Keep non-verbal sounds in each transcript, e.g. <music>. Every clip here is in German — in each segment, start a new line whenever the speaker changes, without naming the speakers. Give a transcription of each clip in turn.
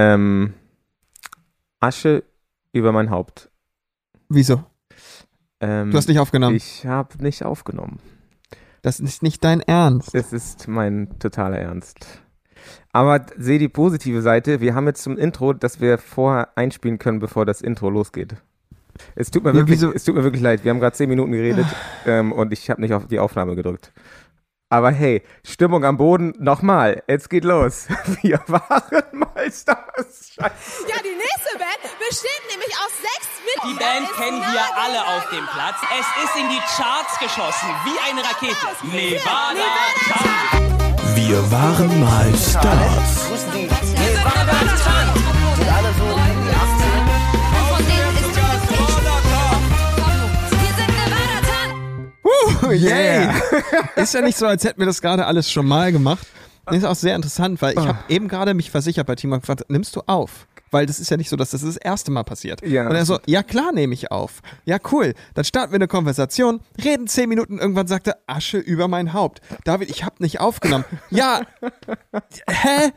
Ähm, Asche über mein Haupt.
Wieso?
Ähm,
Du hast nicht aufgenommen.
Ich habe nicht aufgenommen.
das ist nicht dein Ernst.
Es ist mein totaler Ernst. Aber sehe die positive Seite. Wir haben jetzt zum Intro, dass wir vorher einspielen können, bevor das Intro losgeht. Es tut mir,
Ja,
wirklich,
wieso-
es tut mir wirklich leid. Wir haben gerade zehn Minuten geredet ähm, und ich habe nicht auf die Aufnahme gedrückt. Aber hey, Stimmung am Boden, nochmal, jetzt geht los. <laughs> Wir waren mal Stars. Scheiße.
Ja, die nächste Band besteht nämlich aus sechs
Die
Mitgliedern.
Band
Ist
kennen wir alle auf dem Platz. Es ist in die Charts geschossen, wie eine Rakete. Nevada,
Nevada.
Wir waren mal Stars.
Tan.
Uh, yay! ist ja nicht so, als hätten wir das gerade alles schon mal gemacht. Das ist auch sehr interessant, weil ich habe eben gerade mich versichert bei Timo gefragt, nimmst du auf? Weil das ist ja nicht so, dass das das erste Mal passiert.
Ja.
Und er so, ja klar nehme ich auf. Ja cool, dann starten wir eine Konversation, reden zehn Minuten, irgendwann sagt er, Asche über mein Haupt. David, ich habe nicht aufgenommen. ja, <laughs> hä?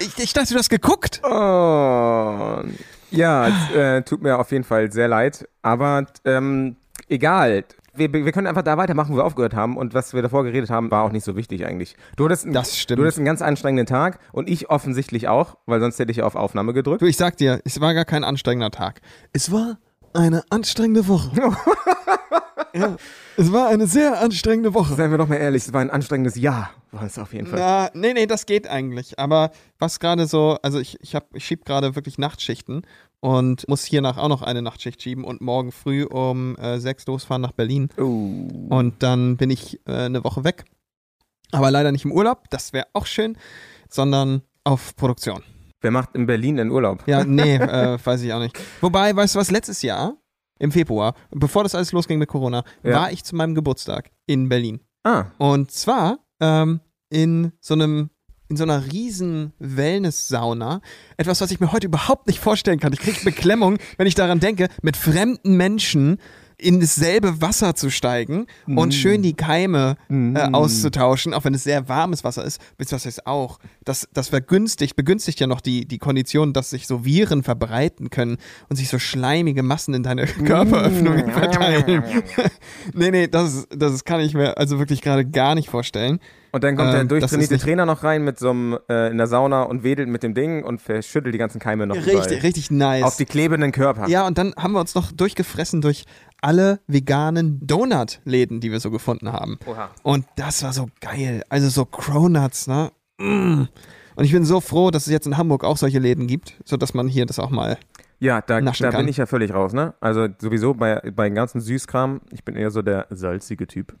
Ich, ich dachte, du hast geguckt.
Oh, ja, es, äh, tut mir auf jeden Fall sehr leid, aber ähm, egal. Wir, wir können einfach da weitermachen, wo wir aufgehört haben und was wir davor geredet haben, war auch nicht so wichtig eigentlich. Du hattest, einen-
Das stimmt.
Du hattest einen ganz anstrengenden Tag und ich offensichtlich auch, weil sonst hätte ich ja auf Aufnahme gedrückt.
Du, ich sag dir, es war gar kein anstrengender Tag. Es war eine anstrengende Woche. <laughs> ja, es war eine sehr anstrengende Woche.
Seien wir doch mal ehrlich, es war ein anstrengendes Jahr, war es auf jeden Fall.
Na, nee, nee, das geht eigentlich. Aber was gerade so, also ich, ich, hab, ich schieb gerade wirklich Nachtschichten und muss hiernach auch noch eine Nachtschicht schieben und morgen früh um äh, sechs losfahren nach Berlin.
Oh.
Und dann bin ich äh, eine Woche weg. Aber leider nicht im Urlaub, das wäre auch schön, sondern auf Produktion.
Wer macht in Berlin den Urlaub?
Ja, <laughs> nee, äh, weiß ich auch nicht. Wobei, weißt du was, letztes Jahr, im Februar, bevor das alles losging mit Corona,
Ja.
war ich zu meinem Geburtstag in Berlin.
Ah,
Und zwar ähm, in so einem in so einer riesen Wellness-Sauna. Etwas, was ich mir heute überhaupt nicht vorstellen kann. Ich kriege Beklemmung, wenn ich daran denke, mit fremden Menschen in dasselbe Wasser zu steigen und schön die Keime äh, auszutauschen, auch wenn es sehr warmes Wasser ist. Ihr, was heißt auch? Das, das vergünstigt, begünstigt ja noch die, die Kondition, dass sich so Viren verbreiten können und sich so schleimige Massen in deine Körperöffnungen <laughs> verteilen. <laughs> nee, nee, das, das kann ich mir also wirklich gerade gar nicht vorstellen.
und dann kommt der
Ähm, das ist
durchtrainierte Trainer noch rein mit so einem äh, in der Sauna und wedelt mit dem Ding und verschüttelt die ganzen Keime noch überall.
Richtig, richtig nice.
auf die klebenden Körper.
Ja, und dann haben wir uns noch durchgefressen durch alle veganen Donut-Läden, die wir so gefunden haben.
Oha.
Und das war so geil. Also so Cronuts, ne? Mm. Und ich bin so froh, dass es jetzt in Hamburg auch solche Läden gibt, sodass man hier das auch mal.
Ja, da, da
kann.
bin ich ja völlig raus, ne? Also sowieso bei, bei dem ganzen Süßkram, ich bin eher so der salzige Typ.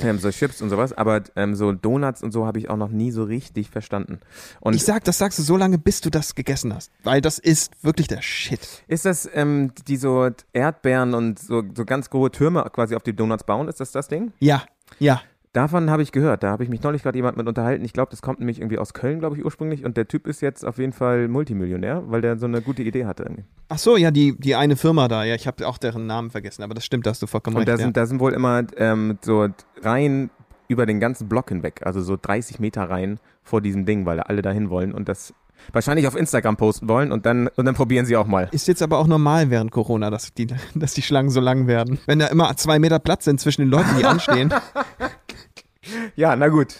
Ähm, so Chips und sowas, aber ähm, so Donuts und so habe ich auch noch nie so richtig verstanden. Und
ich sag, das sagst du so lange, bis du das gegessen hast. Weil das ist wirklich der Shit.
ist das ähm, die so Erdbeeren und so, so ganz große Türme quasi auf die Donuts bauen? Ist das das Ding?
Ja, ja.
Davon habe ich gehört. Da habe ich mich neulich gerade jemand mit unterhalten. Ich glaube, das kommt nämlich irgendwie aus Köln, glaube ich, ursprünglich. Und der Typ ist jetzt auf jeden Fall Multimillionär, weil der so eine gute Idee hatte. Irgendwie.
Ach so, ja, die, die eine Firma da. Ja, ich habe auch deren Namen vergessen, aber das stimmt, da hast du vollkommen
Und
recht.
da
ja.
sind, da sind wohl immer ähm, so Reihen über den ganzen Block hinweg, also so 30 Meter Reihen vor diesem Ding, weil alle dahin wollen und das wahrscheinlich auf Instagram posten wollen und dann, und dann probieren sie auch mal.
Ist jetzt aber auch normal während Corona, dass die, <laughs> dass die Schlangen so lang werden. Wenn da immer zwei Meter Platz sind zwischen den Leuten, die anstehen. <laughs>
Ja, na gut.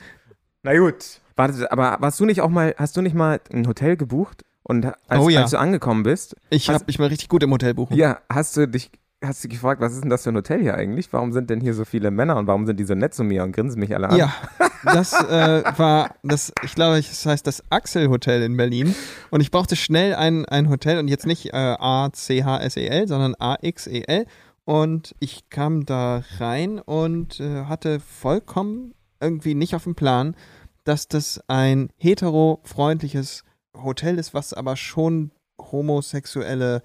Na gut. Warte, aber warst du nicht auch mal, hast du nicht mal ein Hotel gebucht? Und als,
Oh ja.
als du angekommen bist,
Ich habe mich mal richtig gut im Hotel buchen.
ja, hast du dich, hast du gefragt, was ist denn das für ein Hotel hier eigentlich? Warum sind denn hier so viele Männer und warum sind die so nett zu mir und grinsen mich alle an?
Ja, das äh, war das, ich glaube, es heißt das Axel Hotel in Berlin. Und ich brauchte schnell ein, ein Hotel und jetzt nicht äh, A-C-H-S-E-L, sondern A-X-E-L. Und ich kam da rein und äh, hatte vollkommen irgendwie nicht auf dem Plan, dass das ein hetero-freundliches Hotel ist, was aber schon homosexuelle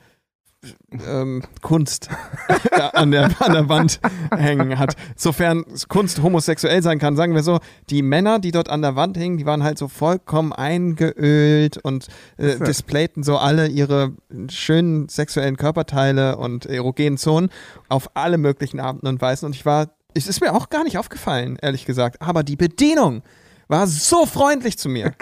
ähm, Kunst <laughs> an der, an der Wand hängen hat. Sofern Kunst homosexuell sein kann, sagen wir so, die Männer, die dort an der Wand hingen, die waren halt so vollkommen eingeölt und äh, displayten so alle ihre schönen sexuellen Körperteile und erogenen Zonen auf alle möglichen Arten und Weisen. Und ich war, es ist mir auch gar nicht aufgefallen, ehrlich gesagt. Aber die Bedienung war so freundlich zu mir.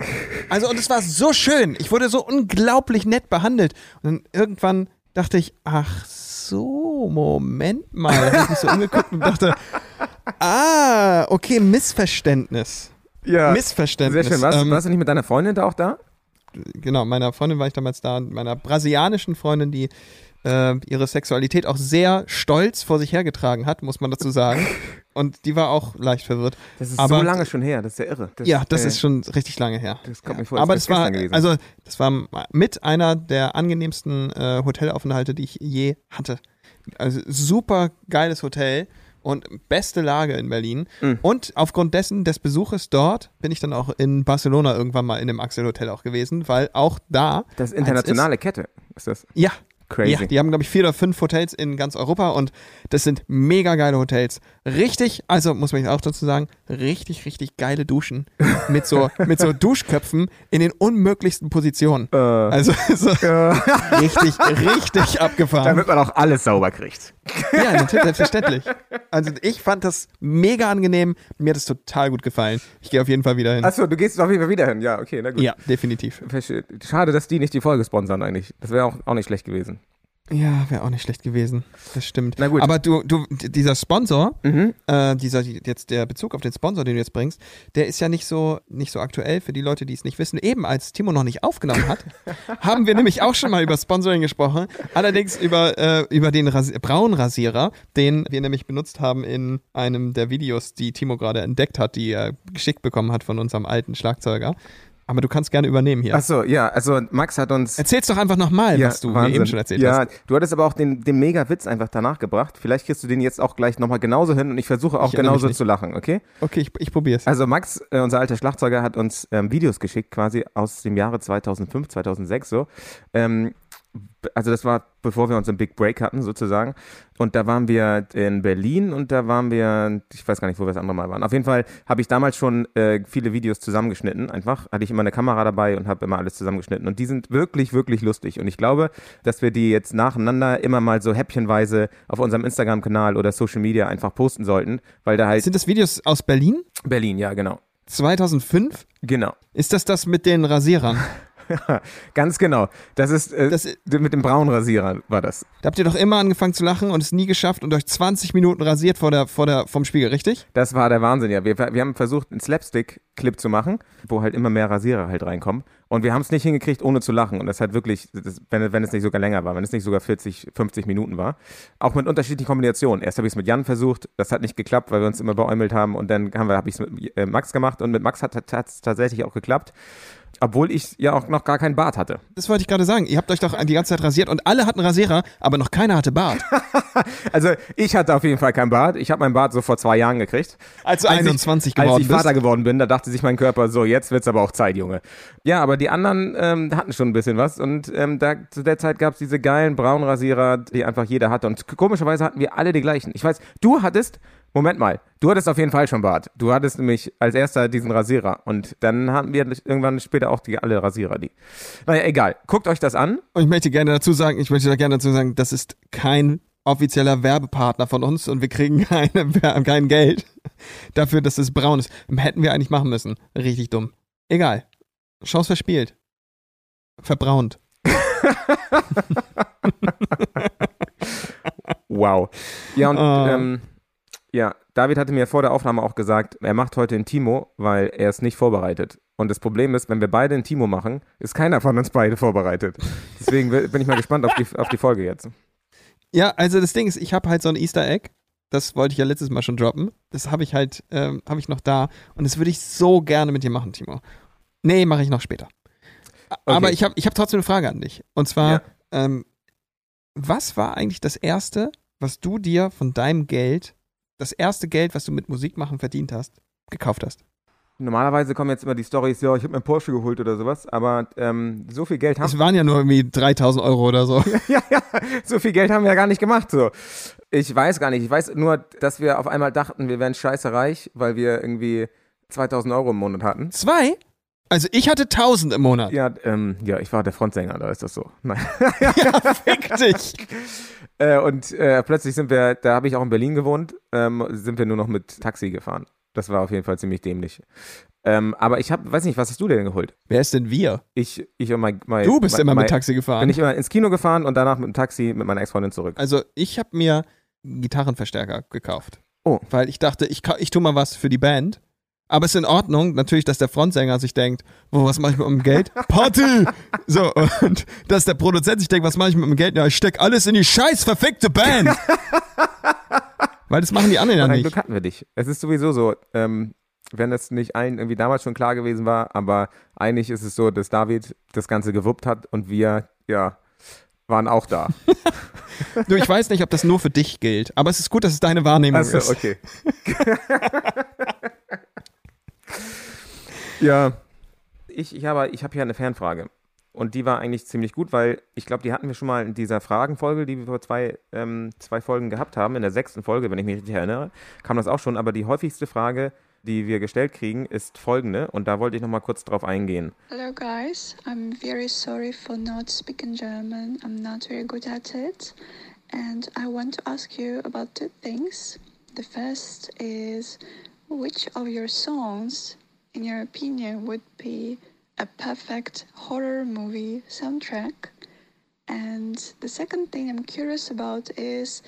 Also, und es war so schön. Ich wurde so unglaublich nett behandelt. Und dann irgendwann dachte ich, ach so, Moment mal. Da habe ich mich so umgeguckt und dachte, ah, okay, Missverständnis.
Ja.
Missverständnis.
Sehr schön. Warst,
Ähm,
warst du nicht mit deiner Freundin da auch da?
genau, meiner Freundin war ich damals da, meiner brasilianischen Freundin, die äh, ihre Sexualität auch sehr stolz vor sich hergetragen hat, muss man dazu sagen. <laughs> Und die war auch leicht verwirrt.
Das ist
Aber-
so lange schon her, das ist ja irre. Das,
ja, das
äh,
ist schon richtig lange her.
Das kommt mir
Ja.
vor, als
Aber das war,
gewesen.
also das war mit einer der angenehmsten äh, Hotelaufenthalte, die ich je hatte. Also super geiles Hotel und beste Lage in Berlin.
Mhm.
Und aufgrund dessen des Besuches dort bin ich dann auch in Barcelona irgendwann mal in dem Axel Hotel auch gewesen, weil auch da
Das ist internationale Kette. Ist das
ja,
crazy?
ja, die haben, glaube ich, vier oder fünf Hotels in ganz Europa und das sind mega geile Hotels. Richtig, also muss man auch dazu sagen, richtig, richtig geile Duschen <laughs> mit so, mit so Duschköpfen in den unmöglichsten Positionen.
Äh,
Also <laughs> so richtig, richtig <laughs> abgefahren.
damit man auch alles sauber kriegt.
Ja, natürlich, selbstverständlich. Also ich fand das mega angenehm. Mir hat es total gut gefallen. Ich gehe auf jeden Fall wieder hin.
Achso, du gehst auf jeden Fall wieder hin. Ja, okay, na gut.
ja, definitiv.
Schade, dass die nicht die Folge sponsern eigentlich. Das wäre auch, auch nicht schlecht gewesen.
Ja, wäre auch nicht schlecht gewesen. Das stimmt.
Na gut.
Aber du, du, dieser Sponsor,
Mhm.
äh, dieser jetzt der Bezug auf den Sponsor, den du jetzt bringst, der ist ja nicht so nicht so aktuell für die Leute, die es nicht wissen. Eben als Timo noch nicht aufgenommen hat, <laughs> haben wir nämlich auch schon mal über Sponsoring gesprochen. Allerdings über äh, über den Ras Braunrasierer, den wir nämlich benutzt haben in einem der Videos, die Timo gerade entdeckt hat, die er geschickt bekommen hat von unserem alten Schlagzeuger. Aber du kannst gerne übernehmen hier.
Achso, ja, also Max hat uns.
Erzähl's doch einfach nochmal,
ja,
was du mir
Wahnsinn.
eben schon erzählt
ja,
hast.
du hattest aber auch den, den Mega-Witz einfach danach gebracht. Vielleicht kriegst du den jetzt auch gleich nochmal genauso hin und ich versuche auch
Ich
genauso zu lachen, okay?
Okay, ich, ich probier's.
Also Max, äh, unser alter Schlagzeuger, hat uns ähm, Videos geschickt, quasi aus dem Jahre 2005, 2006 so. Ähm, also das war, bevor wir uns einen Big Break hatten sozusagen. Und da waren wir in Berlin und da waren wir, ich weiß gar nicht, wo wir das andere Mal waren. Auf jeden Fall habe ich damals schon äh, viele Videos zusammengeschnitten. Einfach hatte ich immer eine Kamera dabei und habe immer alles zusammengeschnitten. Und die sind wirklich, wirklich lustig. Und ich glaube, dass wir die jetzt nacheinander immer mal so häppchenweise auf unserem Instagram-Kanal oder Social Media einfach posten sollten, weil da halt
Sind das Videos aus Berlin?
Berlin, ja genau.
2005?
Genau.
Ist das das mit den Rasierern? <laughs> <laughs>
Ganz genau. Das ist äh,
Das-
mit dem braunen Rasierer war das.
Da habt ihr doch immer angefangen zu lachen und es nie geschafft und euch 20 Minuten rasiert vor der, vor der, vom Spiegel, richtig?
Das war der Wahnsinn, ja. Wir, wir haben versucht, einen Slapstick-Clip zu machen, wo halt immer mehr Rasierer halt reinkommen. Und wir haben es nicht hingekriegt, ohne zu lachen. Und das halt wirklich, das, wenn, wenn es nicht sogar länger war, wenn es nicht sogar 40, 50 Minuten war. Auch mit unterschiedlichen Kombinationen. Erst habe ich es mit Jan versucht, das hat nicht geklappt, weil wir uns immer beäumelt haben. Und dann haben wir, habe ich es mit äh, Max gemacht und mit Max hat es tatsächlich auch geklappt. Obwohl ich ja auch noch gar keinen Bart hatte.
Das wollte ich gerade sagen. Ihr habt euch doch die ganze Zeit rasiert und alle hatten Rasierer, aber noch keiner hatte Bart. <laughs>
Also ich hatte auf jeden Fall keinen Bart. Ich habe meinen Bart so vor zwei Jahren gekriegt.
Als du
Als ich-
21
Als
geworden
ich
bist.
Vater geworden bin, da dachte sich mein Körper, so jetzt wird's aber auch Zeit, Junge. Ja, aber die anderen ähm, hatten schon ein bisschen was und ähm, da zu der Zeit gab's diese geilen Braunrasierer, die einfach jeder hatte und komischerweise hatten wir alle die gleichen. Ich weiß, du hattest, Moment mal, du hattest auf jeden Fall schon Bart. Du hattest nämlich als erster diesen Rasierer und dann hatten wir irgendwann später auch die alle Rasierer, die. Naja, egal. Guckt euch das an.
Und ich möchte gerne dazu sagen, ich möchte da gerne dazu sagen, das ist kein offizieller Werbepartner von uns und wir kriegen <laughs> keine, kein Geld dafür, dass es braun ist. Hätten wir eigentlich machen müssen. Richtig dumm. Egal. Chance verspielt. Verbraunt. <laughs>
Wow. Ja, und
Oh.
ähm, ja, David hatte mir vor der Aufnahme auch gesagt, er macht heute einen Timo, weil er ist nicht vorbereitet. Und das Problem ist, wenn wir beide einen Timo machen, ist keiner von uns beide vorbereitet. Deswegen bin ich mal gespannt auf die, auf die Folge jetzt.
Ja, also das Ding ist, ich habe halt so ein Easter Egg. Das wollte ich ja letztes Mal schon droppen. Das habe ich halt, ähm, habe ich noch da. Und das würde ich so gerne mit dir machen, Timo. Nee, mache ich noch später. A- Aber
Okay.
ich habe ich hab trotzdem eine Frage an dich. Und zwar,
Ja.
ähm, was war eigentlich das Erste, was du dir von deinem Geld, das erste Geld, was du mit Musik machen verdient hast, gekauft hast?
Normalerweise kommen jetzt immer die Stories, ja, ich habe mir einen Porsche geholt oder sowas, aber ähm, so viel Geld haben
Es waren ja nur irgendwie 3000 Euro oder so. <laughs>
ja, ja, so viel Geld haben wir ja gar nicht gemacht. So. Ich weiß gar nicht. Ich weiß nur, dass wir auf einmal dachten, wir wären scheiße reich, weil wir irgendwie 2000 Euro im Monat hatten.
Zwei? Also ich hatte 1000 im Monat.
Ja, ähm, ja, ich war der Frontsänger, da ist das so. Nein. <laughs>
Fick dich. <laughs>
Äh, und äh, plötzlich sind wir, da habe ich auch in Berlin gewohnt, ähm, sind wir nur noch mit Taxi gefahren. Das war auf jeden Fall ziemlich dämlich. Ähm, aber ich habe, weiß nicht, was hast du denn geholt?
Wer ist denn wir?
Ich, ich und mein, mein
Du bist
mein,
immer
mein,
mit Taxi gefahren.
Bin ich immer ins Kino gefahren und danach mit dem Taxi mit meiner Ex-Freundin zurück.
Also ich habe mir einen Gitarrenverstärker gekauft.
Oh.
Weil ich dachte, ich, ich tue mal was für die Band. Aber es ist in Ordnung, natürlich, dass der Frontsänger sich denkt, wo, was mache ich mit meinem Geld? Party! <laughs> So, und dass der Produzent sich denkt, was mache ich mit meinem Geld? Ja, ich steck alles in die scheiß verfickte Band! <laughs> Weil das machen die anderen ja nicht.
Glück hatten wir dich. Es ist sowieso so, ähm, wenn es nicht allen irgendwie damals schon klar gewesen war, aber eigentlich ist es so, dass David das Ganze gewuppt hat und wir, ja, waren auch da. <laughs>
Du, ich weiß nicht, ob das nur für dich gilt, aber es ist gut, dass es deine Wahrnehmung
Also,
ist.
okay. Ja, ich, ich habe ich hab hier eine Fanfrage. Und die war eigentlich ziemlich gut, weil ich glaube, die hatten wir schon mal in dieser Fragenfolge, die wir vor zwei, ähm, zwei Folgen gehabt haben. In der sechsten Folge, wenn ich mich richtig erinnere, kam das auch schon. Aber die häufigste Frage, die wir gestellt kriegen, ist folgende. Und da wollte ich nochmal kurz drauf eingehen.
Hello guys, I'm very sorry for not speaking German. I'm not very good at it. And I want to ask you about two things. The first is which of your songs, in your opinion, would be a perfect horror movie soundtrack? And the second thing I'm curious about is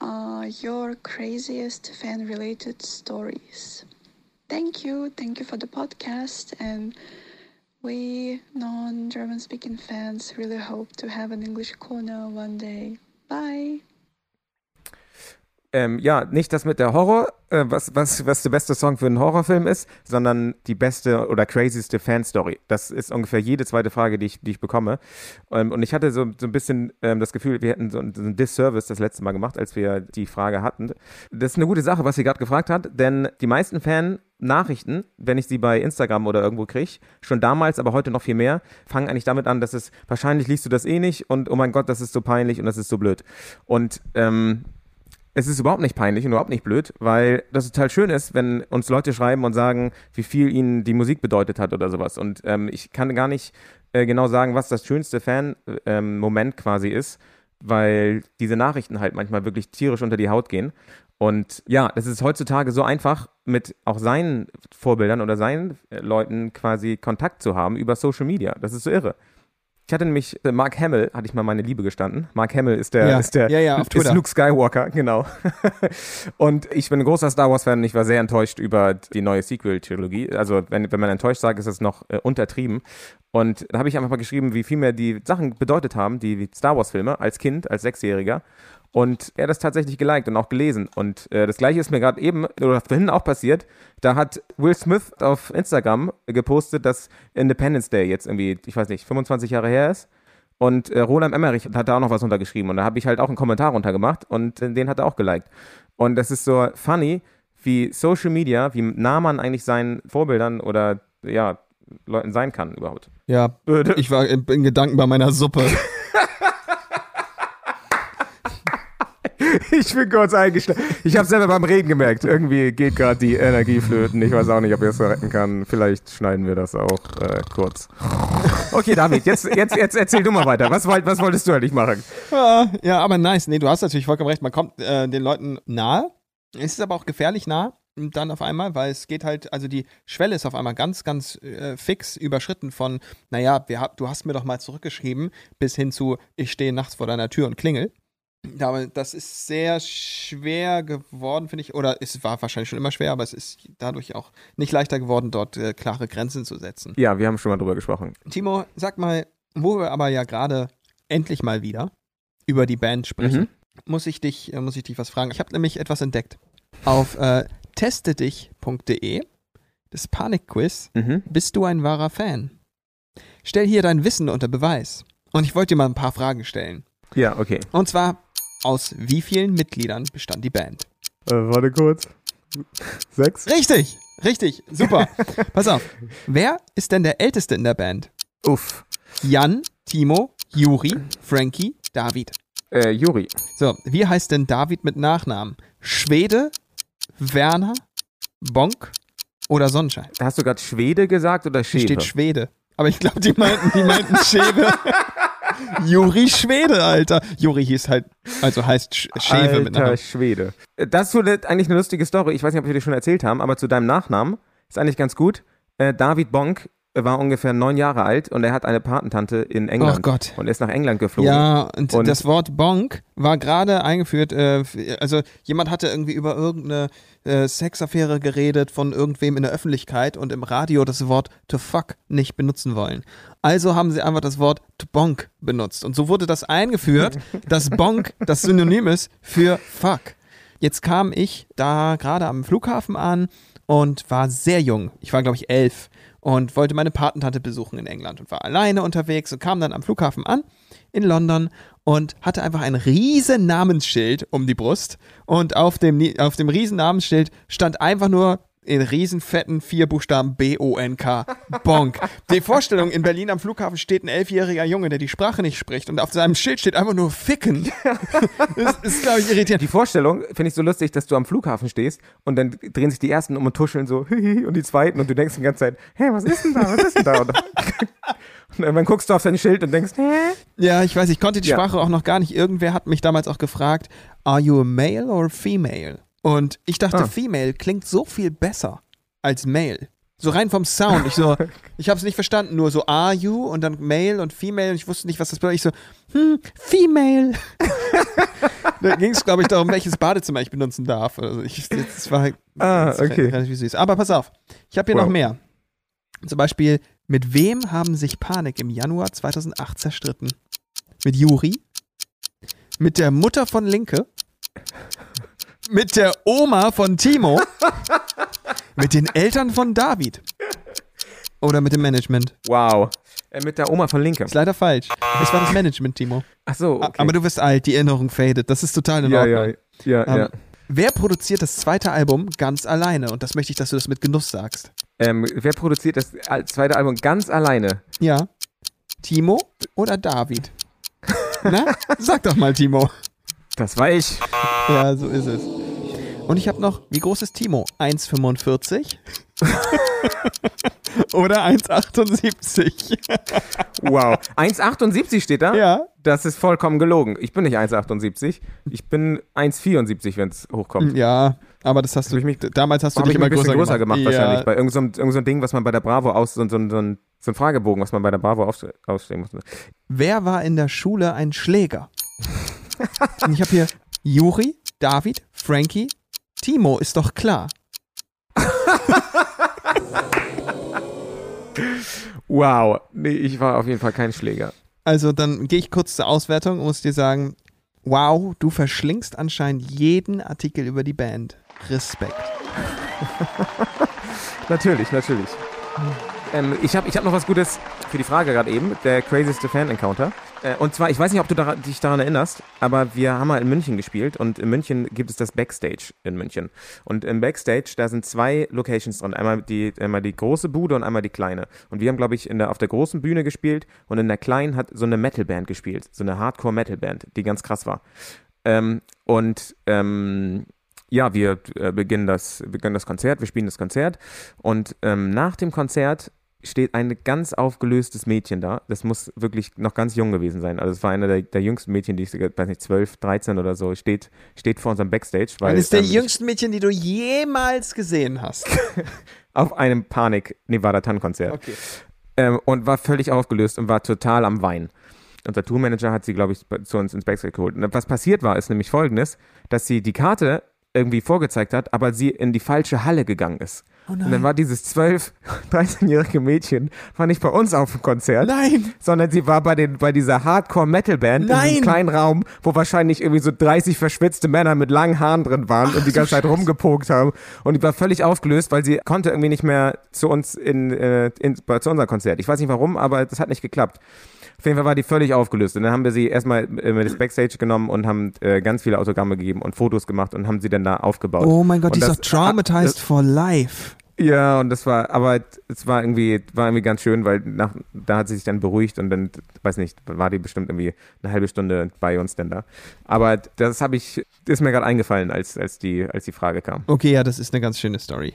uh, your craziest fan related stories. Thank you. Thank you for the podcast. And we non German speaking fans really hope to have an English corner one day. Bye.
Ähm, ja, nicht das mit der Horror, äh, was, was, was der beste Song für einen Horrorfilm ist, sondern die beste oder crazyste Fanstory. Das ist ungefähr jede zweite Frage, die ich, die ich bekomme. Ähm, und ich hatte so, so ein bisschen ähm, das Gefühl, wir hätten so, ein- so einen Disservice das letzte Mal gemacht, als wir die Frage hatten. Das ist eine gute Sache, was sie gerade gefragt hat, denn die meisten Fan-Nachrichten, wenn ich sie bei Instagram oder irgendwo kriege, schon damals, aber heute noch viel mehr, fangen eigentlich damit an, dass es wahrscheinlich liest du das eh nicht und oh mein Gott, das ist so peinlich und das ist so blöd. Und ähm, es ist überhaupt nicht peinlich und überhaupt nicht blöd, weil das total schön ist, wenn uns Leute schreiben und sagen, wie viel ihnen die Musik bedeutet hat oder sowas. Und ähm, ich kann gar nicht äh, genau sagen, was das schönste Fan-Moment quasi ist, weil diese Nachrichten halt manchmal wirklich tierisch unter die Haut gehen. Und ja, es ist heutzutage so einfach, mit auch seinen Vorbildern oder seinen äh, Leuten quasi Kontakt zu haben über Social Media. Das ist so irre. Ich hatte nämlich, äh, Mark Hamill, hatte ich mal meine Liebe gestanden. Mark Hamill ist der,
Ja.
ist der,
Ja, ja, <laughs>
ist. Luke Skywalker, genau. <laughs> und ich bin ein großer Star Wars-Fan und ich war sehr enttäuscht über die neue Sequel-Trilogie. Also, wenn, wenn man enttäuscht sagt, ist das noch äh, untertrieben. Und da habe ich einfach mal geschrieben, wie viel mir die Sachen bedeutet haben, die Star Wars-Filme, als Kind, als Sechsjähriger. Und er hat das tatsächlich geliked und auch gelesen. Und äh, das gleiche ist mir gerade eben oder vorhin auch passiert. Da hat Will Smith auf Instagram gepostet, dass Independence Day jetzt irgendwie, ich weiß nicht, 25 Jahre her ist. Und äh, Roland Emmerich hat da auch noch was untergeschrieben. Und da habe ich halt auch einen Kommentar runtergemacht und äh, den hat er auch geliked. Und das ist so funny, wie Social Media, wie nah man eigentlich seinen Vorbildern oder ja, Leuten sein kann überhaupt.
Ja, ich war in in Gedanken bei meiner Suppe. <laughs> <laughs>
Ich bin kurz eingeschlafen. Ich habe selber beim Reden gemerkt. Irgendwie geht gerade die Energie flöten. Ich weiß auch nicht, ob ich das retten kann. Vielleicht schneiden wir das auch äh, kurz. Okay, David, jetzt, jetzt, jetzt erzähl du mal weiter. Was, was wolltest du eigentlich machen?
Ja, aber nice. Nee, du hast natürlich vollkommen recht. Man kommt äh, den Leuten nahe. Es ist aber auch gefährlich nah dann auf einmal, weil es geht halt, also die Schwelle ist auf einmal ganz, ganz äh, fix überschritten von, naja, wir du hast mir doch mal zurückgeschrieben, bis hin zu, ich stehe nachts vor deiner Tür und klingel. Ja, Aber das ist sehr schwer geworden, finde ich. Oder es war wahrscheinlich schon immer schwer, aber es ist dadurch auch nicht leichter geworden, dort äh, klare Grenzen zu setzen.
Ja, wir haben schon mal drüber gesprochen.
Timo, sag mal, wo wir aber ja gerade endlich mal wieder über die Band sprechen,
Mhm.
muss, ich dich, äh, muss ich dich was fragen. Ich habe nämlich etwas entdeckt. Auf äh, testedich.de, das Panikquiz,
Mhm.
bist du ein wahrer Fan? Stell hier dein Wissen unter Beweis. Und ich wollte dir mal ein paar Fragen stellen.
Ja, okay.
Und zwar, aus wie vielen Mitgliedern bestand die Band?
Äh, warte kurz. Sechs?
Richtig, richtig, super. <laughs> Pass auf. Wer ist denn der Älteste in der Band?
Uff.
Jan, Timo, Juri, Frankie, David.
Äh, Juri.
So, wie heißt denn David mit Nachnamen? Schwede, Werner, Bonk oder Sonnenschein?
Hast du gerade Schwede gesagt oder
Hier
Schäfer?
steht Schwede. Aber ich glaube, die meinten, die meinten Schäbe. <laughs> Juri Schwede, Alter. Juri hieß halt, also heißt Sch mit
Alter
Namen.
Schwede. Das ist eigentlich eine lustige Story. Ich weiß nicht, ob wir dir schon erzählt haben, aber zu deinem Nachnamen ist eigentlich ganz gut. Äh, David Bonk war ungefähr neun Jahre alt und er hat eine Patentante in England.
Oh Gott.
Und ist nach England geflogen.
Ja, und,
Und-
das Wort Bonk war gerade eingeführt, äh, also jemand hatte irgendwie über irgendeine äh, Sexaffäre geredet von irgendwem in der Öffentlichkeit und im Radio das Wort to fuck nicht benutzen wollen. Also haben sie einfach das Wort bonk benutzt. Und so wurde das eingeführt, dass bonk das Synonym ist für fuck. Jetzt kam ich da gerade am Flughafen an und war sehr jung. Ich war, glaube ich, elf und wollte meine Patentante besuchen in England und war alleine unterwegs und kam dann am Flughafen an in London und hatte einfach ein riesen Namensschild um die Brust und auf dem, auf dem riesen Namensschild stand einfach nur in riesen fetten vier Buchstaben B-O-N-K. Bonk. Die Vorstellung, in Berlin am Flughafen steht ein elfjähriger Junge, der die Sprache nicht spricht und auf seinem Schild steht einfach nur Ficken. <laughs> Das ist, glaube ich, irritierend.
Die Vorstellung finde ich so lustig, dass du am Flughafen stehst und dann drehen sich die ersten um und tuscheln so hihi, und die zweiten und du denkst die ganze Zeit, hey, was ist denn da, was ist denn da? Und, irgendwann <laughs> guckst du auf dein Schild und denkst, hä?
Ja, ich weiß, ich konnte die
Ja.
Sprache auch noch gar nicht. Irgendwer hat mich damals auch gefragt, are you a male or a female? Und ich dachte,
Ah.
female klingt so viel besser als male. So rein vom Sound. Ich so, <laughs> ich habe es nicht verstanden, nur so are you und dann male und female und ich wusste nicht, was das bedeutet. Ich so, hm, female. <laughs> da ging es, glaube ich, darum, welches Badezimmer ich benutzen darf. Also ich, das war
Ah,
das ist
okay.
relativ süß. Aber pass auf, ich habe hier
Wow.
noch mehr. Zum Beispiel, mit wem haben sich Panik im Januar 2008 zerstritten? Mit Juri? Mit der Mutter von Linke? Mit der Oma von Timo? mit den Eltern von David? Oder mit dem Management?
Wow. Äh, mit der Oma von Linke.
Ist leider falsch. Es war das Management, Timo.
Ach so, okay.
Aber du bist alt, die Erinnerung fadet. Das ist total in
ja,
Ordnung.
ja, ja,
Ähm,
ja.
Wer produziert das zweite Album ganz alleine? Und das möchte ich, dass du das mit Genuss sagst.
Ähm, wer produziert das zweite Album ganz alleine?
Ja. Timo oder David? Na, sag doch mal, Timo.
Das war ich.
Ja, so ist es. Und ich habe noch, wie groß ist Timo? 1,45? <laughs> oder 1,78?
Wow. 1,78 steht da?
ja.
Das ist vollkommen gelogen. Ich bin nicht 1,78. Ich bin 1,74, wenn es hochkommt.
Ja, aber das hast du,
mich-
damals hast du dich immer
ein bisschen größer gemacht,
ja.
wahrscheinlich. Bei irgendeinem so, einem- irgend so Ding, was man bei der Bravo aus, so, so, so, ein- so ein Fragebogen, was man bei der Bravo aus, ausstellen musste.
Wer war in der Schule ein Schläger? Ich habe hier Juri, David, Frankie, Timo, ist doch klar. <laughs>
Wow. Nee, ich war auf jeden Fall kein Schläger.
Also dann gehe ich kurz zur Auswertung und muss dir sagen, wow, du verschlingst anscheinend jeden Artikel über die Band. Respekt. <laughs>
Natürlich, natürlich. Ähm, ich habe ich hab noch was Gutes für die Frage gerade eben, der crazieste Fan-Encounter. Äh, und zwar, ich weiß nicht, ob du daran, dich daran erinnerst, aber wir haben mal in München gespielt und in München gibt es das Backstage in München. Und im Backstage, da sind zwei Locations drin. Einmal die, einmal die große Bude und einmal die kleine. Und wir haben, glaube ich, in der, auf der großen Bühne gespielt und in der kleinen hat so eine Metal-Band gespielt. So eine Hardcore-Metal-Band, die ganz krass war. Ähm, und ähm, ja, wir äh, beginnen, das, beginnen das Konzert, wir spielen das Konzert und ähm, nach dem Konzert steht ein ganz aufgelöstes Mädchen da. Das muss wirklich noch ganz jung gewesen sein. Also es war einer der, der jüngsten Mädchen, die ich weiß nicht, 12, 13 oder so, steht, steht vor unserem Backstage. Weil,
Eines der
ähm,
jüngsten Mädchen, die du jemals gesehen hast. <laughs>
Auf einem Panik-Nevada-Tan-Konzert.
Okay.
ähm, und war völlig aufgelöst und war total am Weinen. Unser Tourmanager hat sie, glaube ich, zu uns ins Backstage geholt. Und was passiert war, ist nämlich folgendes, dass sie die Karte irgendwie vorgezeigt hat, aber sie in die falsche Halle gegangen ist.
Oh
und dann war dieses 12, 13-jährige <laughs> Mädchen, war nicht bei uns auf dem Konzert,
Nein!
sondern sie war bei, den, bei dieser Hardcore-Metal-Band in
Nein!
diesem kleinen Raum, wo wahrscheinlich irgendwie so 30 verschwitzte Männer mit langen Haaren drin waren und die ganze Zeit rumgepokt haben. Und die war völlig aufgelöst, weil sie konnte irgendwie nicht mehr zu uns in, äh, in, zu unserem Konzert. Ich weiß nicht warum, aber das hat nicht geklappt. Auf jeden Fall war die völlig aufgelöst. Und dann haben wir sie erstmal äh, mit ins Backstage genommen und haben äh, ganz viele Autogramme gegeben und Fotos gemacht und haben sie dann da aufgebaut.
Oh mein Gott,
Und
die ist
das-
doch traumatized for life.
ja, und das war, aber es war irgendwie, war irgendwie ganz schön, weil nach, da hat sie sich dann beruhigt und dann, weiß nicht, war die bestimmt irgendwie eine halbe Stunde bei uns denn da. Aber das habe ich, ist mir gerade eingefallen, als, als, die, als die Frage kam.
Okay, ja, das ist eine ganz schöne Story.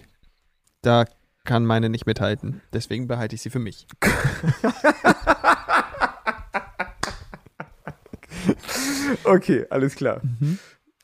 Da kann meine nicht mithalten. Deswegen behalte ich sie für mich. <laughs>
Okay, alles klar.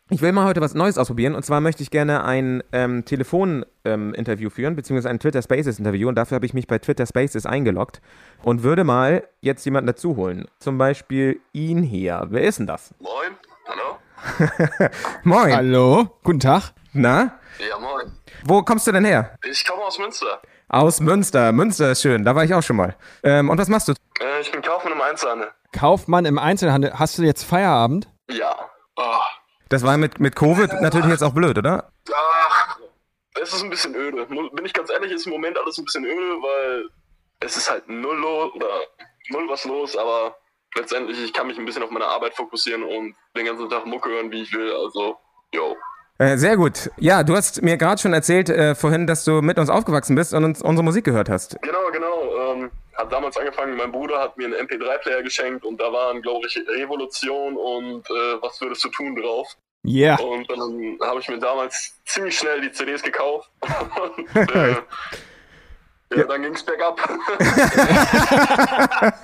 Ich will mal heute was Neues ausprobieren und zwar möchte ich gerne ein ähm, Telefon-Interview führen, beziehungsweise ein Twitter Spaces-Interview und dafür habe ich mich bei Twitter Spaces eingeloggt und würde mal jetzt jemanden dazu holen. Zum Beispiel ihn hier. Wer ist denn das?
Moin, hallo? <laughs>
Moin.
Hallo, guten Tag.
Na?
Ja, moin.
Wo kommst du denn her?
Ich komme aus Münster.
Aus Münster. Münster ist schön, da war ich auch schon mal. Ähm, und was machst du?
Äh, ich bin Kaufmann im Einzelhandel.
Kaufmann im Einzelhandel. Hast du jetzt Feierabend?
Ja. Oh.
Das war mit, mit Covid natürlich jetzt auch blöd, oder?
Ach, es ist ein bisschen öde. Bin ich ganz ehrlich, ist im Moment alles ein bisschen öde, weil es ist halt null los oder null was los, aber letztendlich, ich kann mich ein bisschen auf meine Arbeit fokussieren und den ganzen Tag Mucke hören, wie ich will. Also, yo.
Äh, sehr gut. Ja, du hast mir gerade schon erzählt äh, vorhin, dass du mit uns aufgewachsen bist und uns unsere Musik gehört hast.
Genau, genau. Ähm, hat damals angefangen, mein Bruder hat mir einen MP3-Player geschenkt und da waren, glaube ich, Revolution und äh, Was würdest du tun drauf.
Ja.
Und dann habe ich mir damals ziemlich schnell die CDs gekauft. <laughs> und, äh, ja, dann ging's bergab.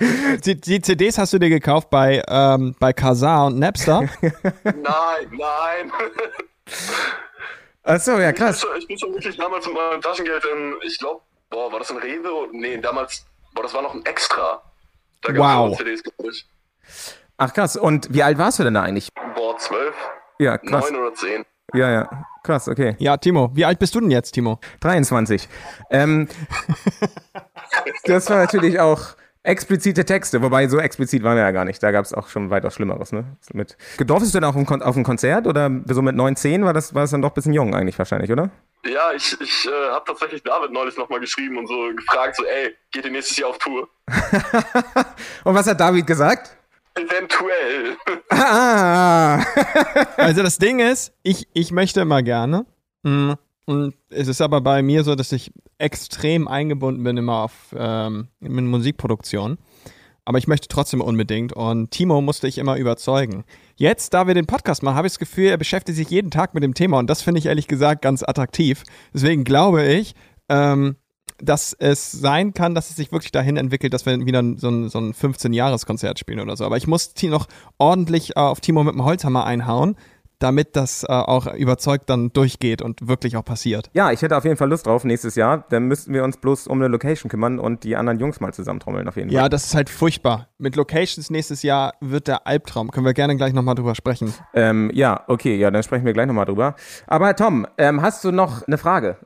<laughs>
Die, die CDs hast du dir gekauft bei, ähm, bei Kazaa und Napster. <laughs>
nein, nein.
Achso, ja,
Ich bin,
krass.
schon, ich bin schon wirklich damals mit meinem Taschengeld in, ich glaube, boah, war das ein Rewe? Nee, damals, boah, das war noch ein Extra. Da gab's
Wow.
auch CDs, glaube ich.
Ach krass. Und wie alt warst du denn da eigentlich?
Boah, zwölf,
Ja, krass.
neun oder zehn.
Ja, ja. Krass, okay.
Ja, Timo, wie alt bist du denn jetzt, Timo?
23. Ähm, <laughs> das war natürlich auch explizite Texte, wobei so explizit waren wir ja gar nicht. Da gab es auch schon weitaus Schlimmeres, ne? Mit, Durftest du denn auch auf ein, Kon- auf ein Konzert oder so mit 9, 10 war das, war das dann doch ein bisschen jung eigentlich wahrscheinlich, oder?
Ja, ich, ich äh, habe tatsächlich David neulich nochmal geschrieben und so gefragt, so, ey, geht ihr nächstes Jahr auf Tour? <laughs>
Und was hat David gesagt?
Eventuell.
Ah!
Also das Ding ist, ich, ich möchte immer gerne. Mm, Und es ist aber bei mir so, dass ich extrem eingebunden bin immer auf ähm, in Musikproduktion. Aber ich möchte trotzdem unbedingt. Und Timo musste ich immer überzeugen. Jetzt, da wir den Podcast machen, habe ich das Gefühl, er beschäftigt sich jeden Tag mit dem Thema. Und das finde ich ehrlich gesagt ganz attraktiv. Deswegen glaube ich, ähm, dass es sein kann, dass es sich wirklich dahin entwickelt, dass wir wieder so ein, so ein 15-Jahres-Konzert spielen oder so. Aber ich muss noch ordentlich äh, auf Timo mit dem Holzhammer einhauen, damit das äh, auch überzeugt dann durchgeht und wirklich auch passiert.
Ja, ich hätte auf jeden Fall Lust drauf nächstes Jahr. Dann müssten wir uns bloß um eine Location kümmern und die anderen Jungs mal zusammentrommeln auf jeden Fall.
Ja, das ist halt furchtbar. Mit Locations nächstes Jahr wird der Albtraum. Können wir gerne gleich nochmal drüber sprechen.
Ähm, ja, okay, ja, dann sprechen wir gleich nochmal drüber. Aber Tom, ähm, hast du noch eine Frage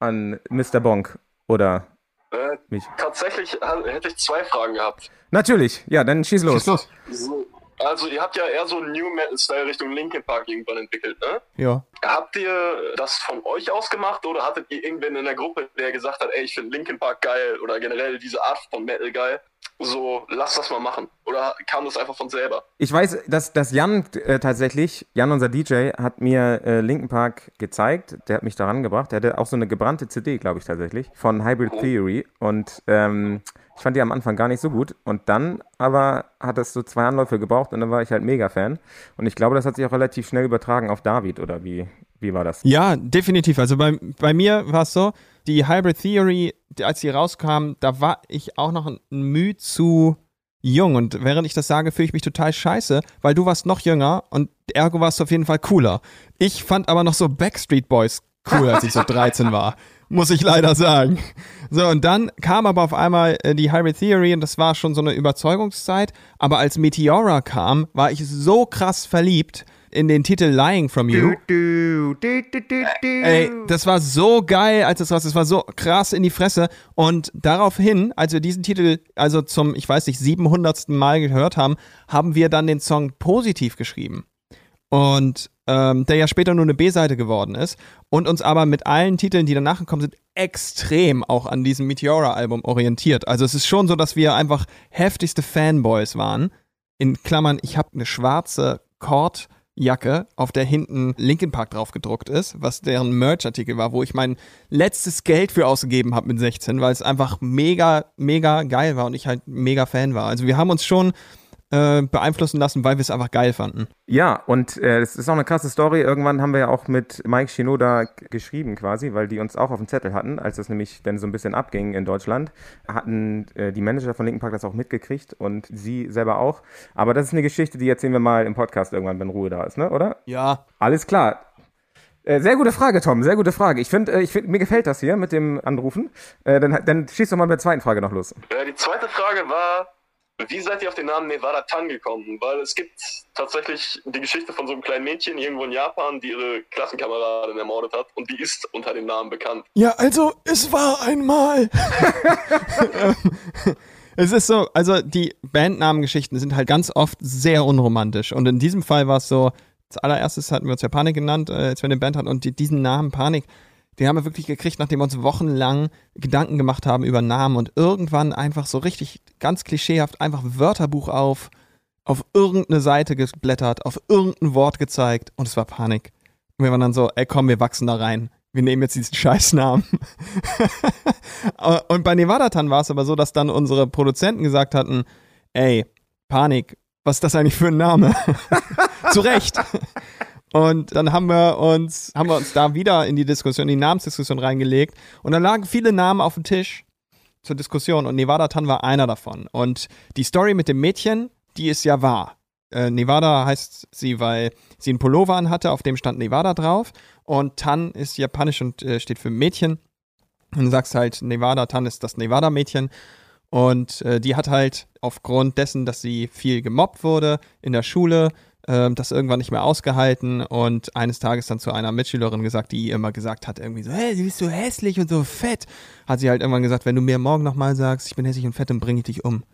an Mr. Bonk oder
Äh,
mich?
tatsächlich hätte ich zwei Fragen gehabt.
Natürlich, ja, dann schieß los.
So, also ihr habt ja eher so New Metal Style Richtung Linkin Park irgendwann entwickelt, ne?
Ja.
Habt ihr das von euch aus gemacht oder hattet ihr irgendwen in der Gruppe, der gesagt hat, ey, ich finde Linkin Park geil oder generell diese Art von Metal geil? So, lass das mal machen. Oder kam das einfach von selber?
Ich weiß, dass, dass Jan äh, tatsächlich, Jan, unser DJ, hat mir äh, Linken Park gezeigt. Der hat mich daran gebracht. Der hatte auch so eine gebrannte CD, glaube ich, tatsächlich, von Hybrid Theory. Und ähm, ich fand die am Anfang gar nicht so gut. Und dann aber hat es so zwei Anläufe gebraucht und dann war ich halt mega Fan. Und ich glaube, das hat sich auch relativ schnell übertragen auf David, oder wie, wie war das?
Ja, definitiv. Also bei, bei mir war es so, die Hybrid Theory, als die rauskam, da war ich auch noch ein Mühe zu jung. Und während ich das sage, fühle ich mich total scheiße, weil du warst noch jünger und ergo warst du auf jeden Fall cooler. Ich fand aber noch so Backstreet Boys cool, als ich so <laughs> 13 war. Muss ich leider sagen. So, und dann kam aber auf einmal äh, die Hybrid Theory und das war schon so eine Überzeugungszeit. Aber als Meteora kam, war ich so krass verliebt in den Titel Lying From You. Ey, das war so geil, als es raus, das war so krass in die Fresse. Und daraufhin, als wir diesen Titel also zum, ich weiß nicht, 700. Mal gehört haben, haben wir dann den Song positiv geschrieben. Und ähm, der ja später nur eine B-Seite geworden ist und uns aber mit allen Titeln, die danach gekommen sind, extrem auch an diesem Meteora-Album orientiert. Also es ist schon so, dass wir einfach heftigste Fanboys waren. In Klammern, ich habe eine schwarze Kordjacke, auf der hinten Linkin Park drauf gedruckt ist, was deren Merch-Artikel war, wo ich mein letztes Geld für ausgegeben habe mit 16, weil es einfach mega, mega geil war und ich halt mega Fan war. Also wir haben uns schon äh, beeinflussen lassen, weil wir es einfach geil fanden.
Ja, und äh, das ist auch eine krasse Story. Irgendwann haben wir ja auch mit Mike Shinoda geschrieben quasi, weil die uns auch auf dem Zettel hatten, als das nämlich dann so ein bisschen abging in Deutschland, hatten äh, die Manager von Linken Park das auch mitgekriegt und sie selber auch. Aber das ist eine Geschichte, die erzählen wir mal im Podcast irgendwann, wenn Ruhe da ist, ne? Oder?
Ja.
Alles klar. Äh, sehr gute Frage, Tom, sehr gute Frage. Ich finde, äh, ich find, mir gefällt das hier mit dem Anrufen. Äh, dann, dann schieß doch mal mit der zweiten Frage noch los.
Die zweite Frage war, wie seid ihr auf den Namen Nevada Tan gekommen? Weil es gibt tatsächlich die Geschichte von so einem kleinen Mädchen irgendwo in Japan, die ihre Klassenkameradin ermordet hat und die ist unter dem Namen bekannt.
Ja, also es war einmal. <laughs> es ist so, also die Bandnamengeschichten sind halt ganz oft sehr unromantisch. Und in diesem Fall war es so, als allererstes hatten wir uns ja Panik genannt, äh, als wir eine Band hatten. Und die, diesen Namen Panik, den haben wir wirklich gekriegt, nachdem wir uns wochenlang Gedanken gemacht haben über Namen und irgendwann einfach so richtig ganz klischeehaft einfach Wörterbuch auf, auf irgendeine Seite geblättert, auf irgendein Wort gezeigt und es war Panik. Und wir waren dann so, ey komm, wir wachsen da rein. Wir nehmen jetzt diesen Scheißnamen. <laughs> und bei Nevadatan war es aber so, dass dann unsere Produzenten gesagt hatten, ey, Panik, was ist das eigentlich für ein Name? <laughs> Zu Recht. Und dann haben wir uns, haben wir uns da wieder in die Diskussion, in die Namensdiskussion reingelegt. Und dann lagen viele Namen auf dem Tisch zur Diskussion und Nevada Tan war einer davon. Und die Story mit dem Mädchen, die ist ja wahr. Äh, Nevada heißt sie, weil sie einen Pullover anhatte, auf dem stand Nevada drauf. Und Tan ist japanisch und äh, steht für Mädchen. Und du sagst halt, Nevada Tan ist das Nevada-Mädchen. Und äh, die hat halt aufgrund dessen, dass sie viel gemobbt wurde in der Schule, ähm, das irgendwann nicht mehr ausgehalten und eines Tages dann zu einer Mitschülerin gesagt, die immer gesagt hat, irgendwie so, hey, du bist so hässlich und so fett. Hat sie halt irgendwann gesagt, wenn du mir morgen nochmal sagst, ich bin hässlich und fett, dann bringe ich dich um.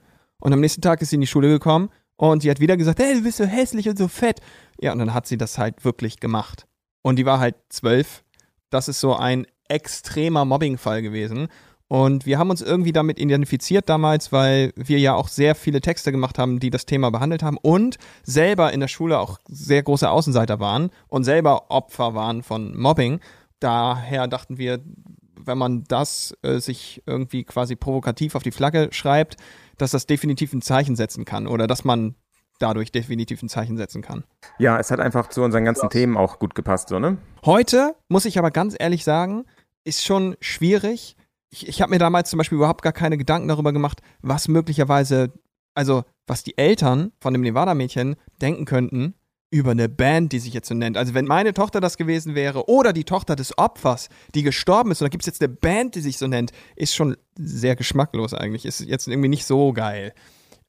Und am nächsten Tag ist sie in die Schule gekommen und sie hat wieder gesagt, hey, du bist so hässlich und so fett. Ja, und dann hat sie das halt wirklich gemacht. Und die war halt zwölf. Das ist so ein extremer Mobbingfall gewesen. Und wir haben uns irgendwie damit identifiziert damals, weil wir ja auch sehr viele Texte gemacht haben, die das Thema behandelt haben und selber in der Schule auch sehr große Außenseiter waren und selber Opfer waren von Mobbing. Daher dachten wir, wenn man das äh, sich irgendwie quasi provokativ auf die Flagge schreibt, dass das definitiv ein Zeichen setzen kann oder dass man dadurch definitiv ein Zeichen setzen kann.
Ja, es hat einfach zu unseren ganzen Themen auch gut gepasst, so, ne?
Heute, muss ich aber ganz ehrlich sagen, ist schon schwierig. Ich, ich habe mir damals zum Beispiel überhaupt gar keine Gedanken darüber gemacht, was möglicherweise, also was die Eltern von dem Nevada-Mädchen denken könnten über eine Band, die sich jetzt so nennt. Also wenn meine Tochter das gewesen wäre oder die Tochter des Opfers, die gestorben ist, und da gibt es jetzt eine Band, die sich so nennt, ist schon sehr geschmacklos eigentlich. Ist jetzt irgendwie nicht so geil.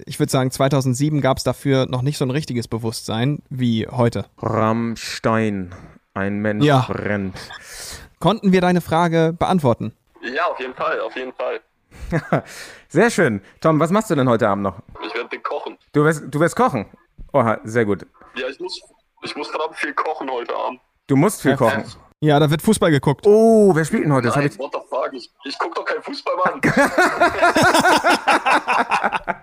Ich würde sagen, 2007 gab es dafür noch nicht so ein richtiges Bewusstsein wie heute.
Rammstein, ein Mensch
Ja.
brennt.
Konnten wir deine Frage beantworten?
Ja, auf jeden Fall, auf jeden Fall. <laughs>
Sehr schön. Tom, was machst du denn heute Abend noch?
Ich werde den kochen.
Du wirst, du wirst kochen. Oha, sehr gut.
Ja, ich muss, ich muss verdammt viel kochen heute Abend.
Du musst viel kochen.
Ja, da wird Fußball geguckt.
Oh, wer spielt denn heute? Das
Nein,
ich,
what the fuck? Ich, ich guck doch keinen Fußball, Mann. <laughs>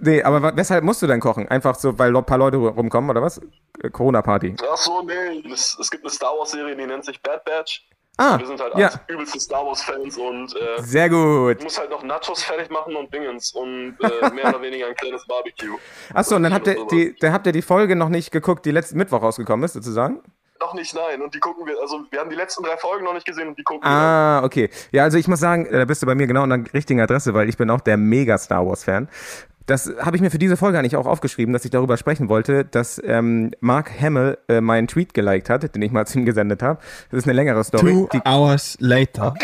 nee, aber weshalb musst du denn kochen? Einfach so, weil ein paar Leute ru- rumkommen oder was? Äh, Corona-Party.
Ach so, nee. Es, es gibt eine Star Wars Serie, die nennt sich Bad Batch.
Ah,
Wir sind halt
ja.
übelste Star Wars Fans und äh,
Sehr gut.
ich muss halt noch Nachos fertig machen und Dingens und äh, mehr oder <laughs> weniger ein kleines Barbecue.
Achso, und dann habt ihr die, dann habt ihr die Folge noch nicht geguckt, die letzten Mittwoch rausgekommen ist, sozusagen?
Noch nicht, nein. Und die gucken wir, also wir haben die letzten drei Folgen noch nicht gesehen und die gucken wir.
Ah, okay. Ja, also ich muss sagen, äh, da bist du bei mir genau an der richtigen Adresse, weil ich bin auch der mega Star Wars Fan. Das habe ich mir für diese Folge eigentlich auch aufgeschrieben, dass ich darüber sprechen wollte, dass ähm, Mark Hamill äh, meinen Tweet geliked hat, den ich mal zu ihm gesendet habe. Das ist eine längere Story.
Two
Die,
hours later.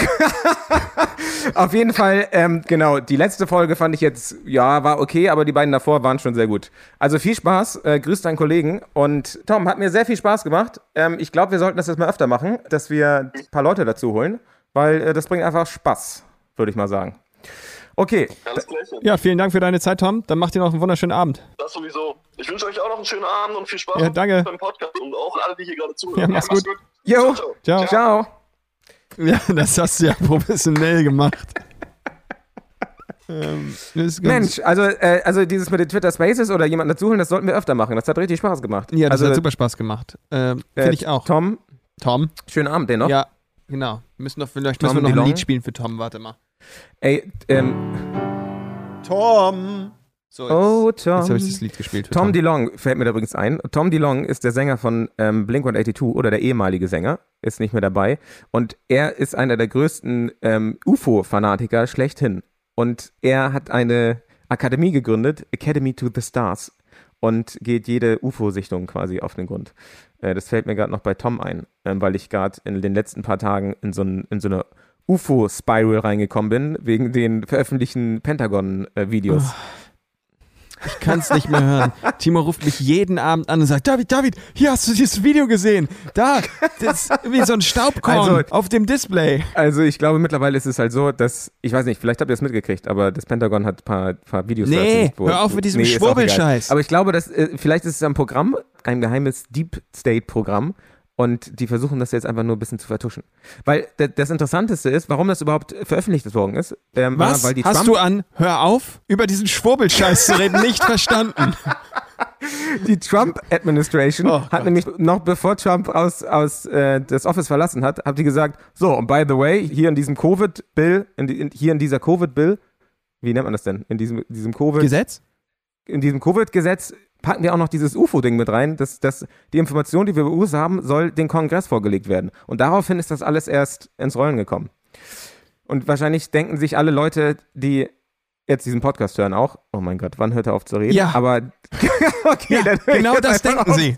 <laughs>
auf jeden Fall, ähm, genau, die letzte Folge fand ich jetzt, ja, war okay, aber die beiden davor waren schon sehr gut. Also viel Spaß, äh, grüß deinen Kollegen und Tom, hat mir sehr viel Spaß gemacht. Ähm, ich glaube, wir sollten das jetzt mal öfter machen, dass wir ein paar Leute dazu holen, weil äh, das bringt einfach Spaß, würde ich mal sagen. Okay,
Alles Gleiche.
Ja, vielen Dank für deine Zeit, Tom. Dann macht ihr noch einen wunderschönen Abend.
Das sowieso. Ich wünsche euch auch noch einen schönen Abend und viel Spaß
Ja, danke.
beim Podcast und auch alle, die hier gerade zuhören.
Ja, mach's gut.
Jo.
Ciao,
Ciao.
ciao.
ciao.
Ja, das hast du ja professionell gemacht. ähm,
Mensch, also, äh, also dieses mit den Twitter Spaces oder jemanden dazu holen, das sollten wir öfter machen. Das hat richtig Spaß gemacht.
Ja, das
also,
hat super Spaß gemacht. Ähm,
äh,
Finde ich auch.
Tom,
Tom?
schönen Abend den noch.
Ja, genau. Wir müssen doch, vielleicht
Tom
müssen wir noch ein? Lied spielen für Tom. Warte mal.
Ey, ähm,
Tom! So, jetzt,
Oh, Tom.
jetzt habe ich das Lied gespielt. für
Tom DeLong fällt mir da übrigens ein. Tom DeLong ist der Sänger von ähm, Blink-182 oder der ehemalige Sänger, ist nicht mehr dabei. Und er ist einer der größten ähm, UFO-Fanatiker schlechthin. Und er hat eine Akademie gegründet, Academy to the Stars, und geht jede UFO-Sichtung quasi auf den Grund. Äh, das fällt mir gerade noch bei Tom ein, ähm, weil ich gerade in den letzten paar Tagen in so, in so eine UFO-Spiral reingekommen bin, wegen den veröffentlichten Pentagon-Videos.
Ich kann es nicht mehr hören. <laughs> Timo ruft mich jeden Abend an und sagt, David, David, hier hast du dieses Video gesehen. Da, das ist wie so ein Staubkorn
Also-
auf dem Display.
Also ich glaube mittlerweile ist es halt so, dass, ich weiß nicht, vielleicht habt ihr es mitgekriegt, aber das Pentagon hat ein paar, paar Videos
Nee, hör auf mit diesem
auch
Schwurbelscheiß.
Aber ich glaube, dass, äh, vielleicht ist es ein Programm, ein geheimes Deep State Programm und die versuchen das jetzt einfach nur ein bisschen zu vertuschen. Weil das Interessanteste ist, warum das überhaupt veröffentlicht worden ist. Ähm,
Was
weil die
hast
Trump
du an, hör auf, über diesen Schwurbelscheiß zu reden, nicht verstanden? <laughs>
Die Trump-Administration
Oh
hat
Gott.
nämlich noch bevor Trump aus, aus äh, das Office verlassen hat, hat die gesagt, so, und by the way, hier in diesem Covid-Bill, in, die- in, hier in dieser Covid-Bill, wie nennt man das denn? In diesem, diesem Covid,
Gesetz?
in diesem Covid-Gesetz packen wir auch noch dieses UFO-Ding mit rein, dass, dass die Information, die wir über UFOs haben, soll den Kongress vorgelegt werden. Und daraufhin ist das alles erst ins Rollen gekommen. Und wahrscheinlich denken sich alle Leute, die jetzt diesen Podcast hören auch, oh mein Gott, wann hört er auf zu reden?
Ja.
Aber <laughs> okay,
Ja, genau das denken
auf.
sie.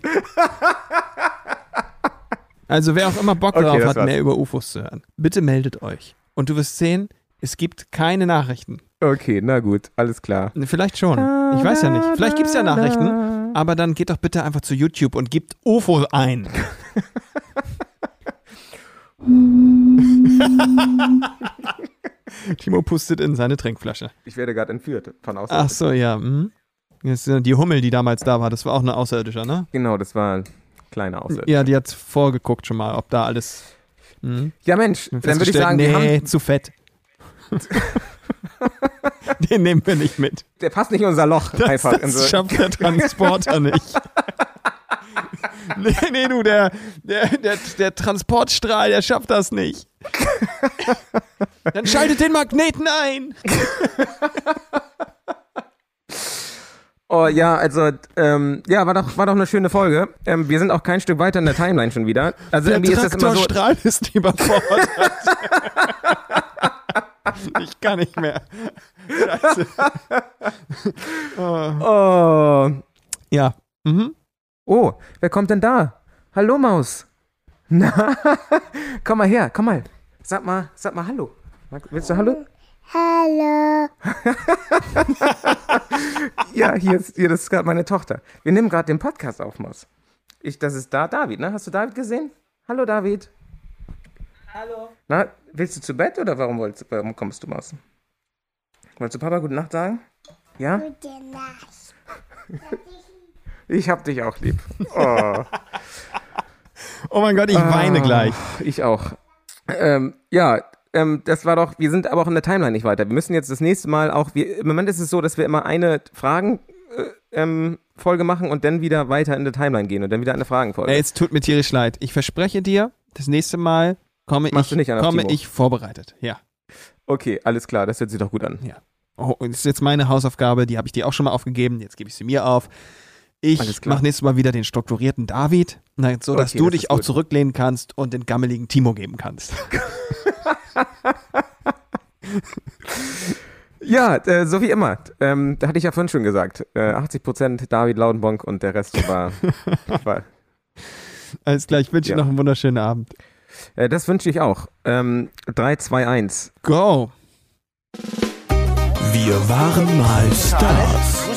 Also wer auch immer Bock
Okay,
darauf
das
hat,
war's.
mehr über UFOs zu hören, bitte meldet euch. Und du wirst sehen, es gibt keine Nachrichten.
Okay, na gut, alles klar.
Vielleicht schon. Ich weiß ja nicht. Vielleicht gibt es ja Nachrichten. Aber dann geht doch bitte einfach zu YouTube und gebt UFO ein. <laughs> Timo pustet in seine Trinkflasche.
Ich werde gerade entführt von außen.
Ach so, ja. Hm. Das ist ja die Hummel, die damals da war, das war auch eine Außerirdische, ne?
Genau, das war ein kleiner Aussatz.
Ja, die hat vorgeguckt schon mal, ob da alles. Hm.
Ja, Mensch, dann würde ich sagen, wir
nee,
haben,
zu fett. <laughs> <laughs> Den nehmen wir nicht mit.
der passt nicht in unser Loch.
Das,
einfach in
das
so,
schafft der Transporter nicht. <laughs> Nee, nee, du, der, der, der, der Transportstrahl, der schafft das nicht. Dann schaltet den Magneten ein. <laughs>
Oh ja, also ähm, ja, war doch war doch eine schöne Folge. Ähm, wir sind auch kein Stück weiter in der Timeline schon wieder. Also
Der
irgendwie ist das immer so.
Ist überfordert. ich kann nicht mehr. Scheiße. oh.
Oh,
Ja. Mhm.
oh, wer kommt denn da? Hallo Maus. Na, <laughs> komm mal her, komm mal. Sag mal, sag mal Hallo. Willst du Hallo?
Hallo. <laughs>
Ja, hier ist, hier, das ist gerade meine Tochter. Wir nehmen gerade den Podcast auf, Maus. Ich, das ist da David, ne? Hast du David gesehen? Hallo David. Hallo. Na, willst du zu Bett oder warum, wolltest, warum kommst du, Maus? Wolltest du Papa gute Nacht sagen? Ja?
Gute Nacht.
Ich hab dich auch lieb. Oh,
Oh mein Gott, ich weine
Ah,
gleich.
Ich auch. Ähm, ja, ähm, das war doch, wir sind aber auch in der Timeline nicht weiter. Wir müssen jetzt das nächste Mal auch, wir, im Moment ist es so, dass wir immer eine Fragen-Folge ähm, Folge machen und dann wieder weiter in der Timeline gehen und dann wieder eine Fragenfolge.
Ey, es tut mir tierisch leid. Ich verspreche dir, das nächste Mal komme,
Machst
ich,
du nicht anders,
komme
Timo?
ich vorbereitet. Ja.
Okay, alles klar, das hört sich doch gut an.
Oh, und das ist jetzt meine Hausaufgabe, die habe ich dir auch schon mal aufgegeben, jetzt gebe ich sie mir auf. Ich mache nächstes Mal wieder den strukturierten David, na, so dass
Okay,
du
das
dich auch
gut.
zurücklehnen kannst und den gammeligen Timo geben kannst. <laughs>
Ja, äh, so wie immer. Ähm, da hatte ich ja vorhin schon gesagt. Äh, 80% David Laudenbonk und der Rest war. war <laughs>
Alles klar, ich wünsche
Ja.
dir noch einen wunderschönen Abend.
Äh, das wünsche ich auch. Ähm, 3, 2, 1.
Go!
Wir waren mal Stars.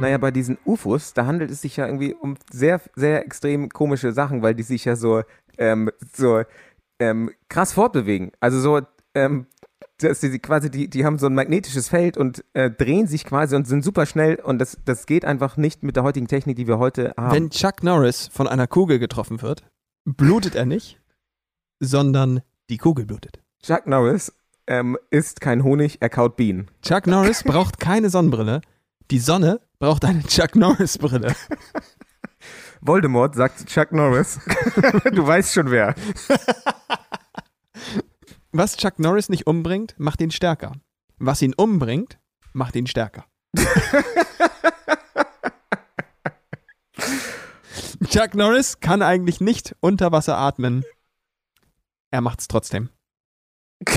Naja, bei diesen UFOs, da handelt es sich ja irgendwie um sehr, sehr extrem komische Sachen, weil die sich ja so, ähm, so ähm, krass fortbewegen. Also so, ähm, dass die quasi, die, die haben so ein magnetisches Feld und äh, drehen sich quasi und sind super schnell und das, das geht einfach nicht mit der heutigen Technik, die wir heute haben.
Wenn Chuck Norris von einer Kugel getroffen wird, blutet er nicht, sondern die Kugel blutet.
Chuck Norris ähm, isst kein Honig, er kaut Bienen.
Chuck Norris <laughs> braucht keine Sonnenbrille, die Sonne braucht eine Chuck Norris Brille.
Voldemort sagt Chuck Norris. <laughs> du weißt schon wer. <laughs>
was Chuck Norris nicht umbringt, macht ihn stärker. Was ihn umbringt, macht ihn stärker. <laughs> Chuck Norris kann eigentlich nicht unter Wasser atmen. Er macht's trotzdem. <laughs>